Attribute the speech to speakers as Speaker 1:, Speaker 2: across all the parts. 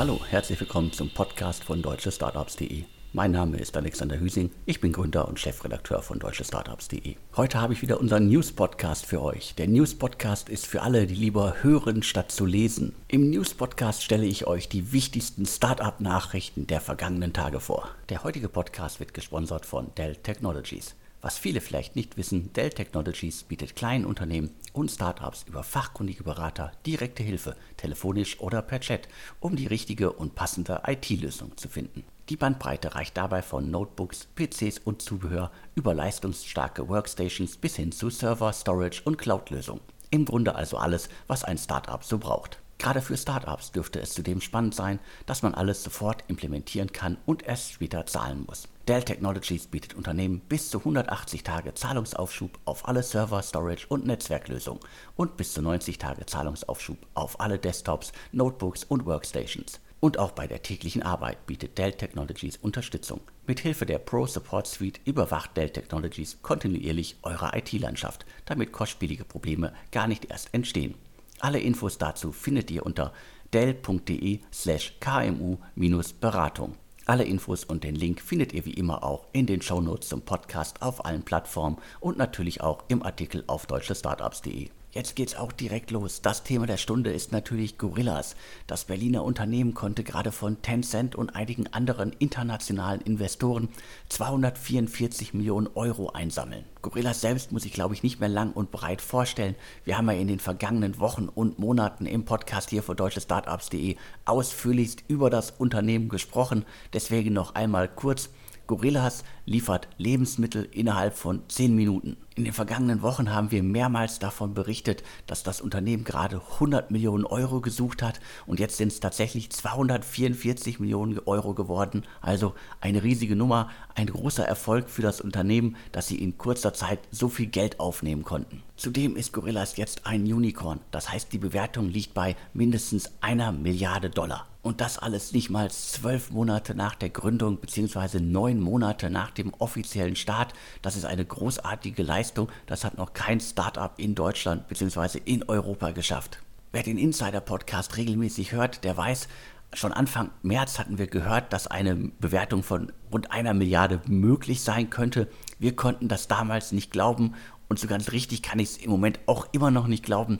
Speaker 1: Hallo, herzlich willkommen zum Podcast von deutschestartups.de. Mein Name ist Alexander Hüsing, ich bin Gründer und Chefredakteur von deutschestartups.de. Heute habe ich wieder unseren News-Podcast für euch. Der News-Podcast ist für alle, die lieber hören statt zu lesen. Im News-Podcast stelle ich euch die wichtigsten Startup-Nachrichten der vergangenen Tage vor. Der heutige Podcast wird gesponsert von Dell Technologies. Was viele vielleicht nicht wissen, Dell Technologies bietet kleinen Unternehmen und Startups über fachkundige Berater direkte Hilfe, telefonisch oder per Chat, um die richtige und passende IT-Lösung zu finden. Die Bandbreite reicht dabei von Notebooks, PCs und Zubehör über leistungsstarke Workstations bis hin zu Server, Storage und Cloud-Lösungen. Im Grunde also alles, was ein Startup so braucht. Gerade für Startups dürfte es zudem spannend sein, dass man alles sofort implementieren kann und erst später zahlen muss. Dell Technologies bietet Unternehmen bis zu 180 Tage Zahlungsaufschub auf alle Server, Storage und Netzwerklösungen und bis zu 90 Tage Zahlungsaufschub auf alle Desktops, Notebooks und Workstations. Und auch bei der täglichen Arbeit bietet Dell Technologies Unterstützung. Mithilfe der Pro Support Suite überwacht Dell Technologies kontinuierlich eure IT-Landschaft, damit kostspielige Probleme gar nicht erst entstehen. Alle Infos dazu findet ihr unter dell.de slash kmu-beratung. Alle Infos und den Link findet ihr wie immer auch in den Shownotes zum Podcast auf allen Plattformen und natürlich auch im Artikel auf deutschestartups.de. Jetzt geht's auch direkt los. Das Thema der Stunde ist natürlich Gorillas. Das Berliner Unternehmen konnte gerade von Tencent und einigen anderen internationalen Investoren 244 Millionen Euro einsammeln. Gorillas selbst muss ich glaube ich nicht mehr lang und breit vorstellen. Wir haben ja in den vergangenen Wochen und Monaten im Podcast hier für deutschestartups.de ausführlichst über das Unternehmen gesprochen. Deswegen noch einmal kurz. Gorillas liefert Lebensmittel innerhalb von 10 Minuten. In den vergangenen Wochen haben wir mehrmals davon berichtet, dass das Unternehmen gerade 100 Millionen Euro gesucht hat und jetzt sind es tatsächlich 244 Millionen Euro geworden. Also eine riesige Nummer, ein großer Erfolg für das Unternehmen, dass sie in kurzer Zeit so viel Geld aufnehmen konnten. Zudem ist Gorillas jetzt ein Unicorn, das heißt die Bewertung liegt bei mindestens einer Milliarde Dollar. Und das alles nicht mal zwölf Monate nach der Gründung bzw. neun Monate nach dem offiziellen Start. Das ist eine großartige Leistung. Das hat noch kein Startup in Deutschland bzw. in Europa geschafft. Wer den Insider-Podcast regelmäßig hört, der weiß, schon Anfang März hatten wir gehört, dass eine Bewertung von rund einer Milliarde möglich sein könnte. Wir konnten das damals nicht glauben und so ganz richtig kann ich es im Moment auch immer noch nicht glauben.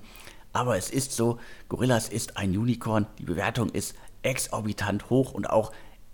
Speaker 1: Aber es ist so, Gorillas ist ein Unicorn, die Bewertung ist exorbitant hoch und auch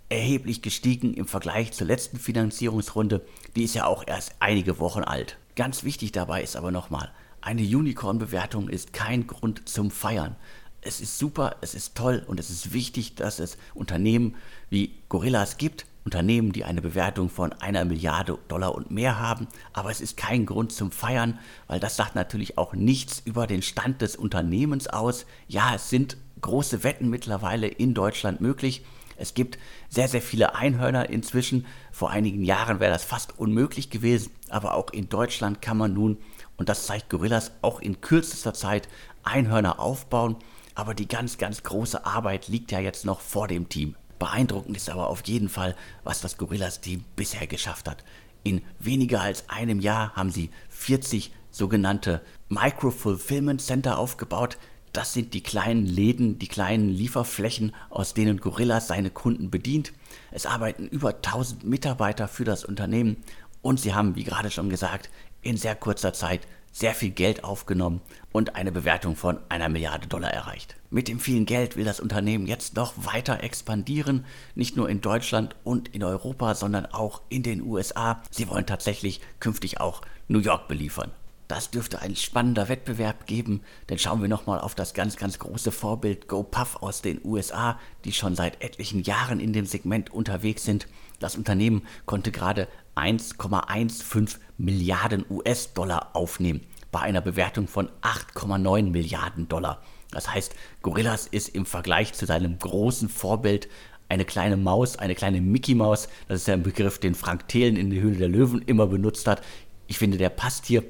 Speaker 1: erheblich gestiegen im Vergleich zur letzten Finanzierungsrunde. Die ist ja auch erst einige Wochen alt. Ganz wichtig dabei ist aber nochmal, eine Unicorn-Bewertung ist kein Grund zum Feiern. Es ist super, es ist toll und es ist wichtig, dass es Unternehmen wie Gorillas gibt, Unternehmen, die eine Bewertung von einer Milliarde Dollar und mehr haben, aber es ist kein Grund zum Feiern, weil das sagt natürlich auch nichts über den Stand des Unternehmens aus. Ja, es sind große Wetten mittlerweile in Deutschland möglich. Es gibt sehr, sehr viele Einhörner inzwischen. Vor einigen Jahren wäre das fast unmöglich gewesen, aber auch in Deutschland kann man nun, und das zeigt Gorillas, auch in kürzester Zeit Einhörner aufbauen. Aber die ganz, ganz große Arbeit liegt ja jetzt noch vor dem Team. Beeindruckend ist aber auf jeden Fall, was das Gorillas-Team bisher geschafft hat. In weniger als einem Jahr haben sie 40 sogenannte Micro-Fulfillment Center aufgebaut. Das sind die kleinen Läden, die kleinen Lieferflächen, aus denen Gorillas seine Kunden bedient. Es arbeiten über 1000 Mitarbeiter für das Unternehmen und sie haben, wie gerade schon gesagt, in sehr kurzer Zeit sehr viel Geld aufgenommen und eine Bewertung von einer Milliarde Dollar erreicht. Mit dem vielen Geld will das Unternehmen jetzt noch weiter expandieren, nicht nur in Deutschland und in Europa, sondern auch in den USA. Sie wollen tatsächlich künftig auch New York beliefern. Das dürfte ein spannender Wettbewerb geben, denn schauen wir nochmal auf das ganz, ganz große Vorbild GoPuff aus den USA, die schon seit etlichen Jahren in dem Segment unterwegs sind. Das Unternehmen konnte gerade 1,15 Milliarden US-Dollar aufnehmen, bei einer Bewertung von 8,9 Milliarden Dollar. Das heißt, Gorillas ist im Vergleich zu seinem großen Vorbild eine kleine Maus, eine kleine Mickey Maus. Das ist ja ein Begriff, den Frank Thelen in der Höhle der Löwen immer benutzt hat. Ich finde, der passt hier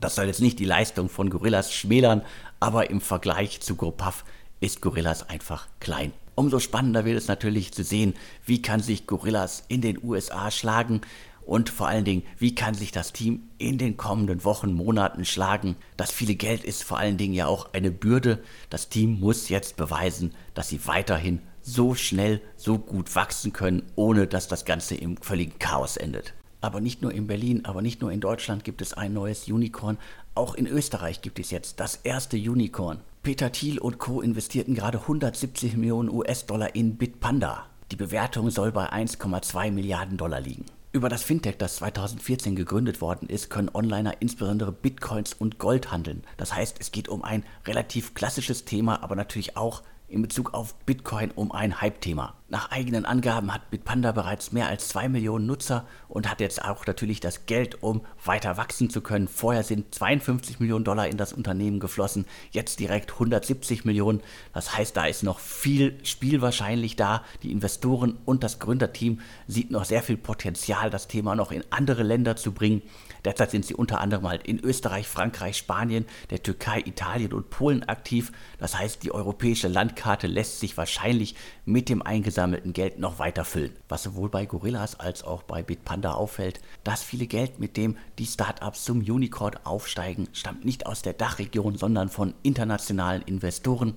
Speaker 1: das soll jetzt nicht die Leistung von Gorillas schmälern, aber im Vergleich zu GoPuff ist Gorillas einfach klein. Umso spannender wird es natürlich zu sehen, wie kann sich Gorillas in den USA schlagen und vor allen Dingen, wie kann sich das Team in den kommenden Wochen, Monaten schlagen. Das viele Geld ist vor allen Dingen ja auch eine Bürde. Das Team muss jetzt beweisen, dass sie weiterhin so schnell, so gut wachsen können, ohne dass das Ganze im völligen Chaos endet. Aber nicht nur in Berlin, aber nicht nur in Deutschland gibt es ein neues Unicorn. Auch in Österreich gibt es jetzt das erste Unicorn. Peter Thiel und Co. investierten gerade 170 Millionen US-Dollar in Bitpanda. Die Bewertung soll bei 1,2 Milliarden Dollar liegen. Über das Fintech, das 2014 gegründet worden ist, können Onliner insbesondere Bitcoins und Gold handeln. Das heißt, es geht um ein relativ klassisches Thema, aber natürlich auch in Bezug auf Bitcoin um ein Hype-Thema. Nach eigenen Angaben hat Bitpanda bereits mehr als 2 Millionen Nutzer und hat jetzt auch natürlich das Geld, um weiter wachsen zu können. Vorher sind 52 Millionen Dollar in das Unternehmen geflossen, jetzt direkt 170 Millionen. Das heißt, da ist noch viel Spiel wahrscheinlich da. Die Investoren und das Gründerteam sieht noch sehr viel Potenzial, das Thema noch in andere Länder zu bringen. Derzeit sind sie unter anderem halt in Österreich, Frankreich, Spanien, der Türkei, Italien und Polen aktiv. Das heißt, die europäische Landkarte lässt sich wahrscheinlich mit dem eingesammelten Geld noch weiter füllen. Was sowohl bei Gorillas als auch bei Bitpanda auffällt, das viele Geld, mit dem die Startups zum Unicorn aufsteigen, stammt nicht aus der Dachregion, sondern von internationalen Investoren.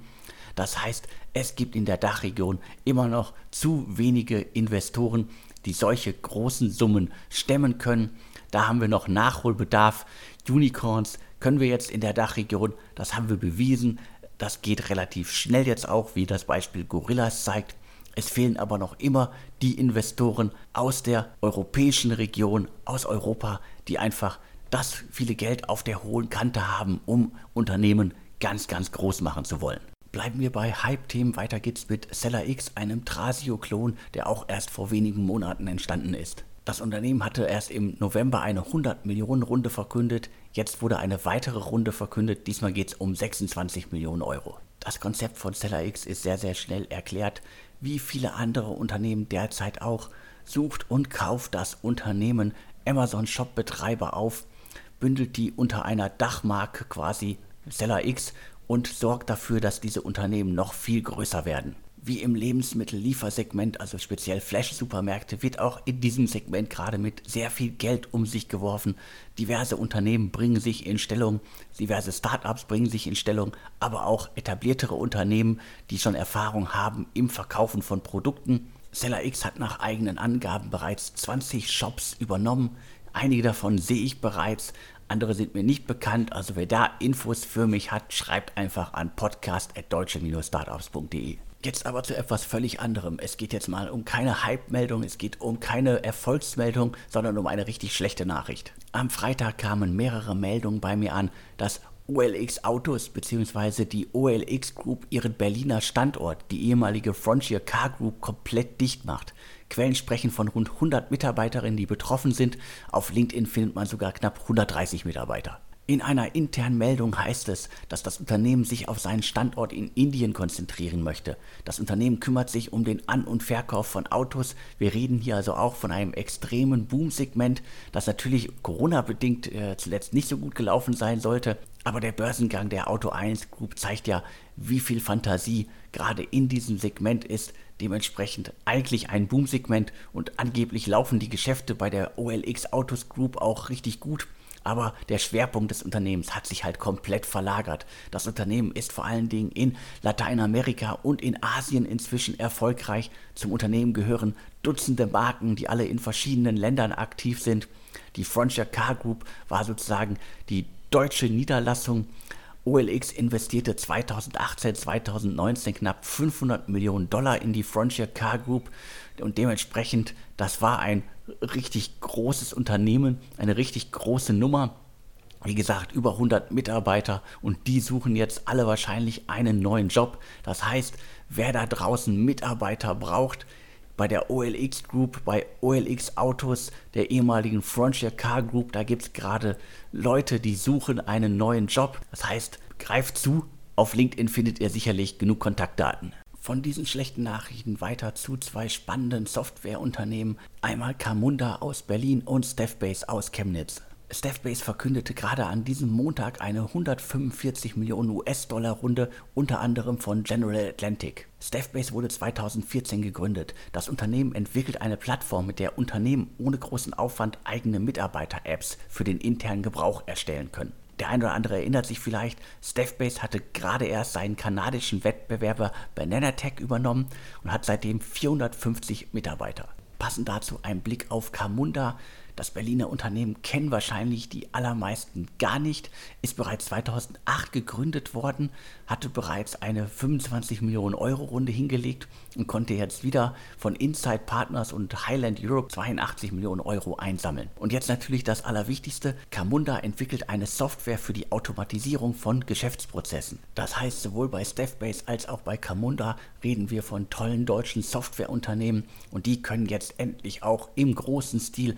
Speaker 1: Das heißt, es gibt in der Dachregion immer noch zu wenige Investoren, die solche großen Summen stemmen können. Da haben wir noch Nachholbedarf. Unicorns können wir jetzt in der Dachregion, das haben wir bewiesen. Das geht relativ schnell jetzt auch, wie das Beispiel Gorillas zeigt. Es fehlen aber noch immer die Investoren aus der europäischen Region, aus Europa, die einfach das viele Geld auf der hohen Kante haben, um Unternehmen ganz, ganz groß machen zu wollen. Bleiben wir bei Hype-Themen. Weiter geht's mit Seller X, einem Trasio-Klon, der auch erst vor wenigen Monaten entstanden ist. Das Unternehmen hatte erst im November eine 100 Millionen Runde verkündet. Jetzt wurde eine weitere Runde verkündet. Diesmal geht es um 26 Millionen Euro. Das Konzept von SellerX ist sehr, sehr schnell erklärt. Wie viele andere Unternehmen derzeit auch, sucht und kauft das Unternehmen Amazon Shop Betreiber auf, bündelt die unter einer Dachmarke quasi SellerX und sorgt dafür, dass diese Unternehmen noch viel größer werden wie im Lebensmittelliefersegment, also speziell Flash-Supermärkte, wird auch in diesem Segment gerade mit sehr viel Geld um sich geworfen. Diverse Unternehmen bringen sich in Stellung, diverse Startups bringen sich in Stellung, aber auch etabliertere Unternehmen, die schon Erfahrung haben im Verkaufen von Produkten. SellerX hat nach eigenen Angaben bereits 20 Shops übernommen. Einige davon sehe ich bereits, andere sind mir nicht bekannt. Also wer da Infos für mich hat, schreibt einfach an podcast.deutsche-startups.de. Jetzt aber zu etwas völlig anderem. Es geht jetzt mal um keine Hype-Meldung, es geht um keine Erfolgsmeldung, sondern um eine richtig schlechte Nachricht. Am Freitag kamen mehrere Meldungen bei mir an, dass OLX Autos bzw. die OLX Group ihren Berliner Standort, die ehemalige Frontier Car Group, komplett dicht macht. Quellen sprechen von rund 100 Mitarbeiterinnen, die betroffen sind. Auf LinkedIn findet man sogar knapp 130 Mitarbeiter. In einer internen Meldung heißt es, dass das Unternehmen sich auf seinen Standort in Indien konzentrieren möchte. Das Unternehmen kümmert sich um den An- und Verkauf von Autos. Wir reden hier also auch von einem extremen Boom-Segment, das natürlich Corona-bedingt äh, zuletzt nicht so gut gelaufen sein sollte. Aber der Börsengang der Auto 1 Group zeigt ja, wie viel Fantasie gerade in diesem Segment ist. Dementsprechend eigentlich ein Boom-Segment und angeblich laufen die Geschäfte bei der OLX Autos Group auch richtig gut. Aber der Schwerpunkt des Unternehmens hat sich halt komplett verlagert. Das Unternehmen ist vor allen Dingen in Lateinamerika und in Asien inzwischen erfolgreich. Zum Unternehmen gehören Dutzende Marken, die alle in verschiedenen Ländern aktiv sind. Die Frontier Car Group war sozusagen die deutsche Niederlassung. OLX investierte 2018, 2019 knapp 500 Millionen Dollar in die Frontier Car Group und dementsprechend, das war ein richtig großes Unternehmen, eine richtig große Nummer. Wie gesagt, über 100 Mitarbeiter und die suchen jetzt alle wahrscheinlich einen neuen Job. Das heißt, wer da draußen Mitarbeiter braucht, bei der OLX Group, bei OLX Autos, der ehemaligen Frontier Car Group, da gibt es gerade Leute, die suchen einen neuen Job. Das heißt, greift zu. Auf LinkedIn findet ihr sicherlich genug Kontaktdaten. Von diesen schlechten Nachrichten weiter zu zwei spannenden Softwareunternehmen. Einmal Camunda aus Berlin und Staffbase aus Chemnitz. Staffbase verkündete gerade an diesem Montag eine 145 Millionen US-Dollar Runde, unter anderem von General Atlantic. Staffbase wurde 2014 gegründet. Das Unternehmen entwickelt eine Plattform, mit der Unternehmen ohne großen Aufwand eigene Mitarbeiter-Apps für den internen Gebrauch erstellen können. Der eine oder andere erinnert sich vielleicht, Staffbase hatte gerade erst seinen kanadischen Wettbewerber Bananatech übernommen und hat seitdem 450 Mitarbeiter. Passend dazu ein Blick auf Camunda, das Berliner Unternehmen kennen wahrscheinlich die allermeisten gar nicht, ist bereits 2008 gegründet worden, hatte bereits eine 25 Millionen Euro Runde hingelegt und konnte jetzt wieder von Inside Partners und Highland Europe 82 Millionen Euro einsammeln. Und jetzt natürlich das Allerwichtigste, Camunda entwickelt eine Software für die Automatisierung von Geschäftsprozessen. Das heißt, sowohl bei Staffbase als auch bei Camunda reden wir von tollen deutschen Softwareunternehmen und die können jetzt endlich auch im großen Stil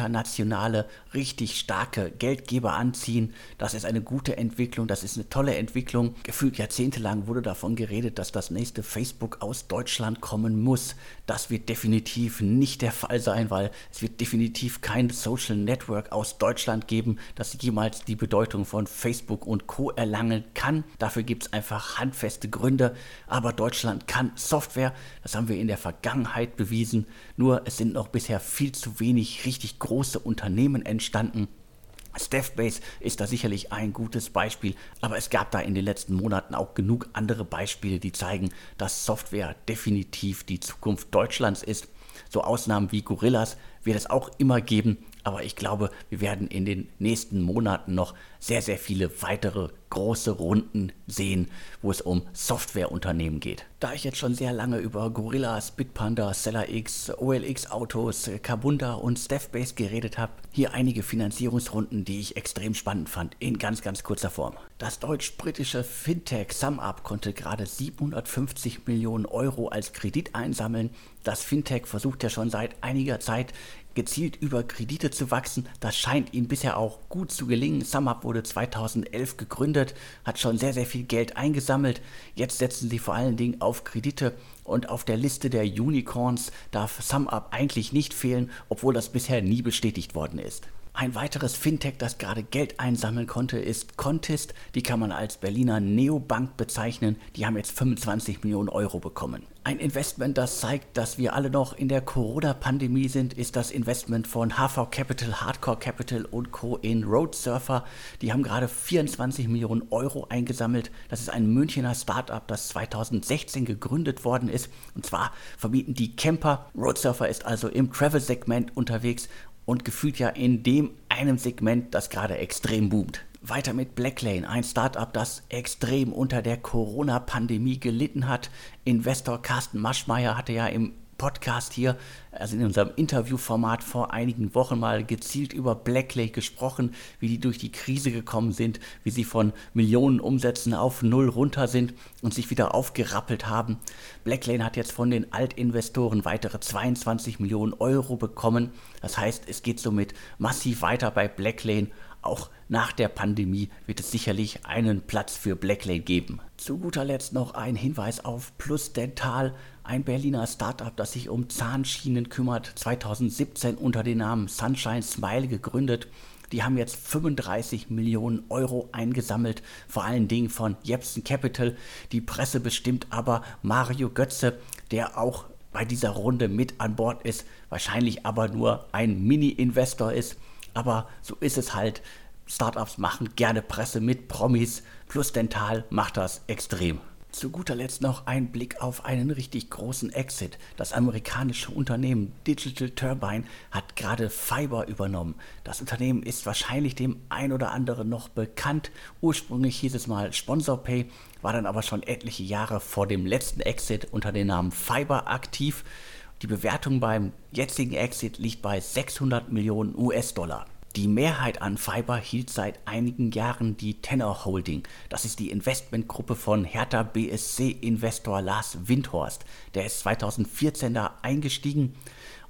Speaker 1: internationale, richtig starke Geldgeber anziehen. Das ist eine gute Entwicklung, das ist eine tolle Entwicklung. Gefühlt jahrzehntelang wurde davon geredet, dass das nächste Facebook aus Deutschland kommen muss. Das wird definitiv nicht der Fall sein, weil es wird definitiv kein Social Network aus Deutschland geben, das jemals die Bedeutung von Facebook und Co erlangen kann. Dafür gibt es einfach handfeste Gründe. Aber Deutschland kann Software, das haben wir in der Vergangenheit bewiesen. Nur es sind noch bisher viel zu wenig richtig richtig große Unternehmen entstanden. Staffbase ist da sicherlich ein gutes Beispiel, aber es gab da in den letzten Monaten auch genug andere Beispiele, die zeigen, dass Software definitiv die Zukunft Deutschlands ist. So Ausnahmen wie Gorillas wird es auch immer geben, aber ich glaube, wir werden in den nächsten Monaten noch sehr, sehr viele weitere große Runden sehen, wo es um Softwareunternehmen geht. Da ich jetzt schon sehr lange über Gorillas, Bitpanda, SellerX, OLX Autos, Kabunda und Staffbase geredet habe, hier einige Finanzierungsrunden, die ich extrem spannend fand, in ganz, ganz kurzer Form. Das deutsch-britische Fintech SumUp konnte gerade 750 Millionen Euro als Kredit einsammeln. Das Fintech versucht ja schon seit einiger Zeit gezielt über Kredite zu wachsen. Das scheint ihm bisher auch gut zu gelingen. SumUp wurde 2011 gegründet, hat schon sehr, sehr viel Geld eingesammelt. Jetzt setzen sie vor allen Dingen auf Kredite und auf der Liste der Unicorns darf SumUp eigentlich nicht fehlen, obwohl das bisher nie bestätigt worden ist. Ein weiteres Fintech, das gerade Geld einsammeln konnte, ist Contist. Die kann man als Berliner Neobank bezeichnen. Die haben jetzt 25 Millionen Euro bekommen. Ein Investment, das zeigt, dass wir alle noch in der Corona-Pandemie sind, ist das Investment von HV Capital, Hardcore Capital und Co. in Road Surfer. Die haben gerade 24 Millionen Euro eingesammelt. Das ist ein Münchner Startup, das 2016 gegründet worden ist. Und zwar vermieten die Camper. Road Surfer ist also im Travel-Segment unterwegs und gefühlt ja in dem einem Segment, das gerade extrem boomt. Weiter mit Blacklane, ein Startup, das extrem unter der Corona-Pandemie gelitten hat. Investor Carsten Maschmeyer hatte ja im Podcast hier, also in unserem Interviewformat vor einigen Wochen mal gezielt über Blacklake gesprochen, wie die durch die Krise gekommen sind, wie sie von Millionen Umsätzen auf Null runter sind und sich wieder aufgerappelt haben. Blacklane hat jetzt von den Altinvestoren weitere 22 Millionen Euro bekommen. Das heißt, es geht somit massiv weiter bei Blacklane. Auch nach der Pandemie wird es sicherlich einen Platz für Blacklane geben. Zu guter Letzt noch ein Hinweis auf Plus Dental ein Berliner Startup, das sich um Zahnschienen kümmert, 2017 unter dem Namen Sunshine Smile gegründet. Die haben jetzt 35 Millionen Euro eingesammelt, vor allen Dingen von Jepsen Capital. Die Presse bestimmt aber Mario Götze, der auch bei dieser Runde mit an Bord ist, wahrscheinlich aber nur ein Mini-Investor ist. Aber so ist es halt. Startups machen gerne Presse mit Promis, plus Dental macht das extrem. Zu guter Letzt noch ein Blick auf einen richtig großen Exit. Das amerikanische Unternehmen Digital Turbine hat gerade Fiber übernommen. Das Unternehmen ist wahrscheinlich dem ein oder anderen noch bekannt. Ursprünglich hieß es mal SponsorPay, war dann aber schon etliche Jahre vor dem letzten Exit unter dem Namen Fiber aktiv. Die Bewertung beim jetzigen Exit liegt bei 600 Millionen US-Dollar. Die Mehrheit an Fiber hielt seit einigen Jahren die Tenor Holding. Das ist die Investmentgruppe von Hertha BSC-Investor Lars Windhorst. Der ist 2014 da eingestiegen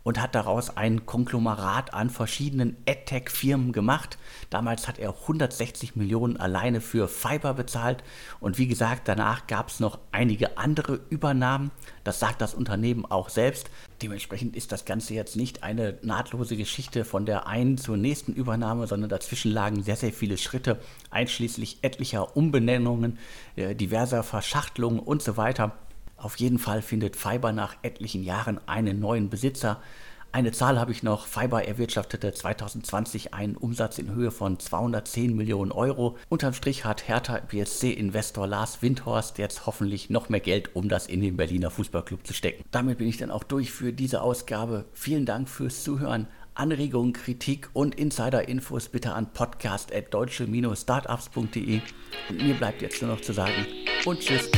Speaker 1: und hat daraus ein Konglomerat an verschiedenen AdTech-Firmen gemacht. Damals hat er 160 Millionen alleine für Fiber bezahlt und wie gesagt, danach gab es noch einige andere Übernahmen. Das sagt das Unternehmen auch selbst. Dementsprechend ist das Ganze jetzt nicht eine nahtlose Geschichte von der einen zur nächsten Übernahme, sondern dazwischen lagen sehr, sehr viele Schritte, einschließlich etlicher Umbenennungen, äh, diverser Verschachtelungen und so weiter. Auf jeden Fall findet Fiber nach etlichen Jahren einen neuen Besitzer. Eine Zahl habe ich noch. Fiber erwirtschaftete 2020 einen Umsatz in Höhe von 210 Millionen Euro. Unterm Strich hat Hertha BSC-Investor Lars Windhorst jetzt hoffentlich noch mehr Geld, um das in den Berliner Fußballclub zu stecken. Damit bin ich dann auch durch für diese Ausgabe. Vielen Dank fürs Zuhören. Anregungen, Kritik und Insider-Infos bitte an podcast.deutsche-startups.de. Und mir bleibt jetzt nur noch zu sagen und tschüss.